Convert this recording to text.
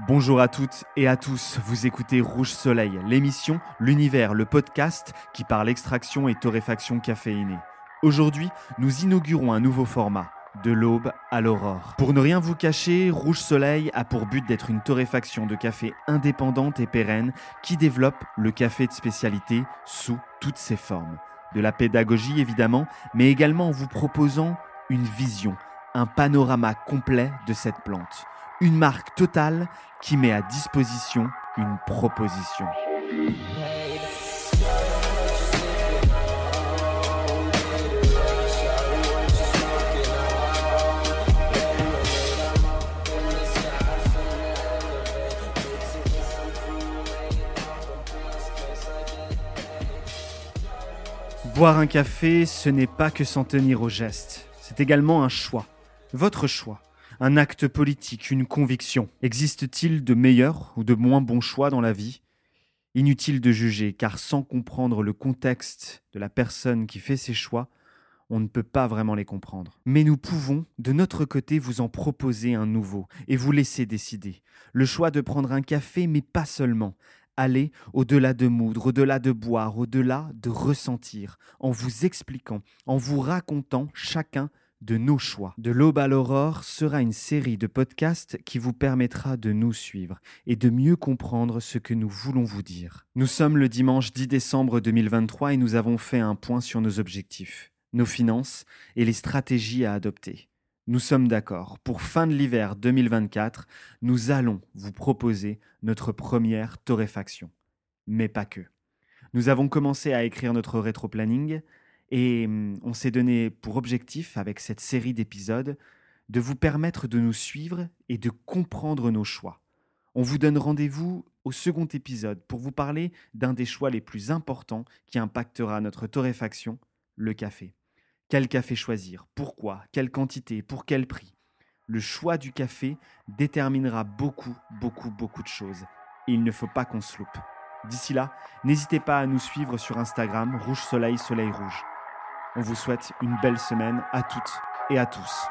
Bonjour à toutes et à tous, vous écoutez Rouge Soleil, l'émission L'Univers, le podcast qui parle extraction et torréfaction caféinée. Aujourd'hui, nous inaugurons un nouveau format, de l'aube à l'aurore. Pour ne rien vous cacher, Rouge Soleil a pour but d'être une torréfaction de café indépendante et pérenne qui développe le café de spécialité sous toutes ses formes. De la pédagogie évidemment, mais également en vous proposant une vision, un panorama complet de cette plante une marque totale qui met à disposition une proposition. Boire un café, ce n'est pas que s'en tenir au geste, c'est également un choix, votre choix un acte politique, une conviction. Existe-t-il de meilleurs ou de moins bons choix dans la vie? Inutile de juger, car sans comprendre le contexte de la personne qui fait ses choix, on ne peut pas vraiment les comprendre. Mais nous pouvons, de notre côté, vous en proposer un nouveau et vous laisser décider. Le choix de prendre un café, mais pas seulement. Aller au-delà de moudre, au-delà de boire, au-delà de ressentir, en vous expliquant, en vous racontant chacun de nos choix. De l'aube à l'aurore sera une série de podcasts qui vous permettra de nous suivre et de mieux comprendre ce que nous voulons vous dire. Nous sommes le dimanche 10 décembre 2023 et nous avons fait un point sur nos objectifs, nos finances et les stratégies à adopter. Nous sommes d'accord, pour fin de l'hiver 2024, nous allons vous proposer notre première torréfaction. Mais pas que. Nous avons commencé à écrire notre rétro-planning, et hum, on s'est donné pour objectif, avec cette série d'épisodes, de vous permettre de nous suivre et de comprendre nos choix. On vous donne rendez-vous au second épisode pour vous parler d'un des choix les plus importants qui impactera notre torréfaction, le café. Quel café choisir? Pourquoi? Quelle quantité? Pour quel prix? Le choix du café déterminera beaucoup, beaucoup, beaucoup de choses. Et il ne faut pas qu'on se loupe. D'ici là, n'hésitez pas à nous suivre sur Instagram, Rouge Soleil Soleil Rouge. On vous souhaite une belle semaine à toutes et à tous.